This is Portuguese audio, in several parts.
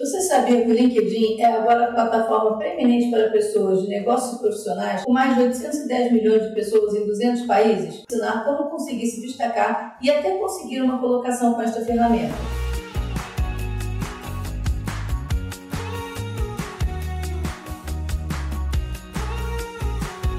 Você sabia que o LinkedIn é agora a plataforma preeminente para pessoas de negócios profissionais com mais de 810 milhões de pessoas em 200 países? Ensinar como conseguir se destacar e até conseguir uma colocação com esta ferramenta.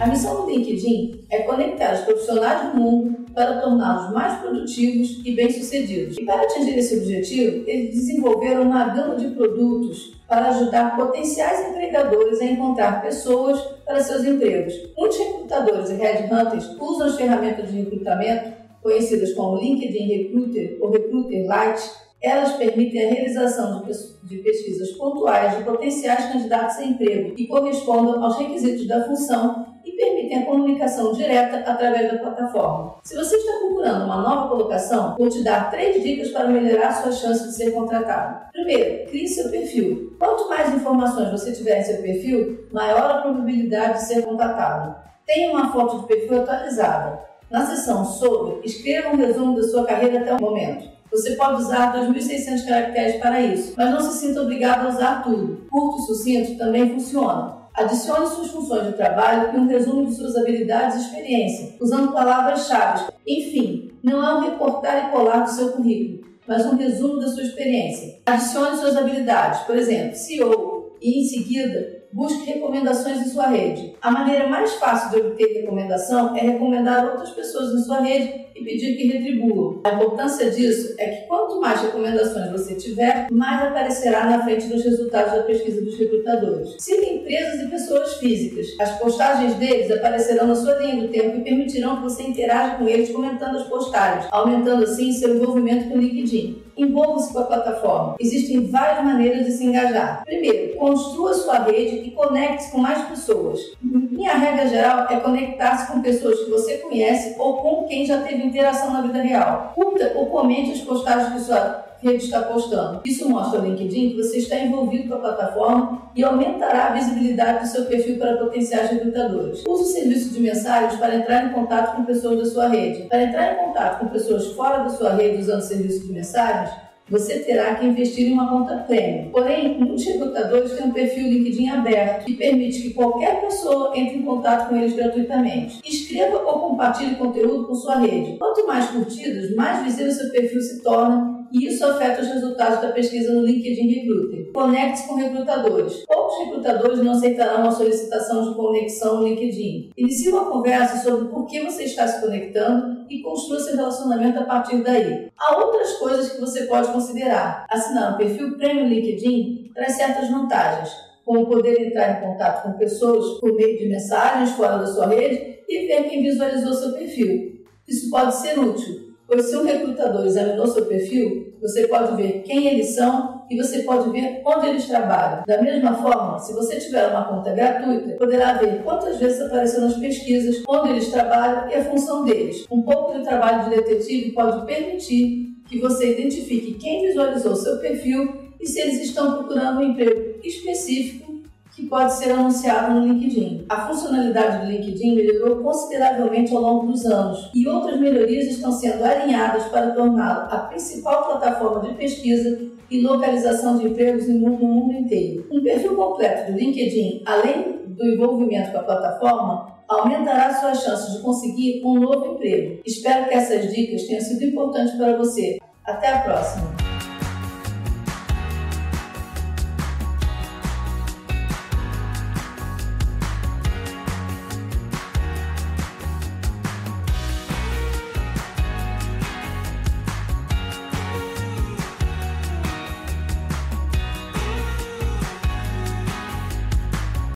A missão do LinkedIn é conectar os profissionais do mundo para torná-los mais produtivos e bem-sucedidos. E para atingir esse objetivo, eles desenvolveram uma gama de produtos para ajudar potenciais empregadores a encontrar pessoas para seus empregos. Muitos recrutadores e headhunters usam as ferramentas de recrutamento, conhecidas como LinkedIn Recruiter ou Recruiter Lite, elas permitem a realização de pesquisas pontuais de potenciais candidatos a emprego que correspondam aos requisitos da função permitem a comunicação direta através da plataforma. Se você está procurando uma nova colocação, vou te dar três dicas para melhorar sua chance de ser contratado. Primeiro, crie seu perfil. Quanto mais informações você tiver em seu perfil, maior a probabilidade de ser contratado. Tenha uma foto de perfil atualizada. Na seção sobre, escreva um resumo da sua carreira até o momento. Você pode usar 2.600 caracteres para isso, mas não se sinta obrigado a usar tudo. Curto e sucinto também funciona. Adicione suas funções de trabalho e um resumo de suas habilidades e experiência, usando palavras-chave. Enfim, não é um recortar e colar do seu currículo, mas um resumo da sua experiência. Adicione suas habilidades, por exemplo, CEO, e em seguida busque recomendações em sua rede. A maneira mais fácil de obter recomendação é recomendar outras pessoas em sua rede e pedir que retribuam. A importância disso é que quanto mais recomendações você tiver, mais aparecerá na frente dos resultados da pesquisa dos recrutadores. Siga empresas e pessoas físicas. As postagens deles aparecerão na sua linha do tempo e permitirão que você interaja com eles comentando as postagens, aumentando assim seu envolvimento com o LinkedIn. Envolva-se com a plataforma. Existem várias maneiras de se engajar. Primeiro, construa sua rede e conecte-se com mais pessoas. Minha regra geral é conectar-se com pessoas que você conhece ou com quem já teve interação na vida real. Curta ou comente as postagens que sua rede está postando. Isso mostra ao LinkedIn que você está envolvido com a plataforma e aumentará a visibilidade do seu perfil para potenciais recrutadores. Use o serviço de mensagens para entrar em contato com pessoas da sua rede. Para entrar em contato com pessoas fora da sua rede usando serviço de mensagens, você terá que investir em uma conta premium. Porém, muitos recrutadores têm um perfil LinkedIn aberto, que permite que qualquer pessoa entre em contato com eles gratuitamente. Escreva ou compartilhe conteúdo com sua rede. Quanto mais curtidas, mais visível seu perfil se torna e isso afeta os resultados da pesquisa no LinkedIn Recruiter. Conecte-se com recrutadores. Poucos recrutadores não aceitarão uma solicitação de conexão no LinkedIn. Inicie uma conversa sobre por que você está se conectando e construa seu relacionamento a partir daí. Há outras coisas que você pode considerar. Assinar um perfil Premium LinkedIn traz certas vantagens, como poder entrar em contato com pessoas por meio de mensagens fora da sua rede e ver quem visualizou seu perfil. Isso pode ser útil, Pois se um recrutador examinou seu perfil, você pode ver quem eles são e você pode ver onde eles trabalham. Da mesma forma, se você tiver uma conta gratuita, poderá ver quantas vezes apareceu nas pesquisas, onde eles trabalham e a função deles. Um pouco de trabalho de detetive pode permitir que você identifique quem visualizou seu perfil e se eles estão procurando um emprego específico que pode ser anunciado no LinkedIn. A funcionalidade do LinkedIn melhorou consideravelmente ao longo dos anos e outras melhorias estão sendo alinhadas para torná-lo a principal plataforma de pesquisa e localização de empregos no mundo inteiro. Um perfil completo do LinkedIn, além do envolvimento com a plataforma, aumentará suas chances de conseguir um novo emprego. Espero que essas dicas tenham sido importantes para você. Até a próxima!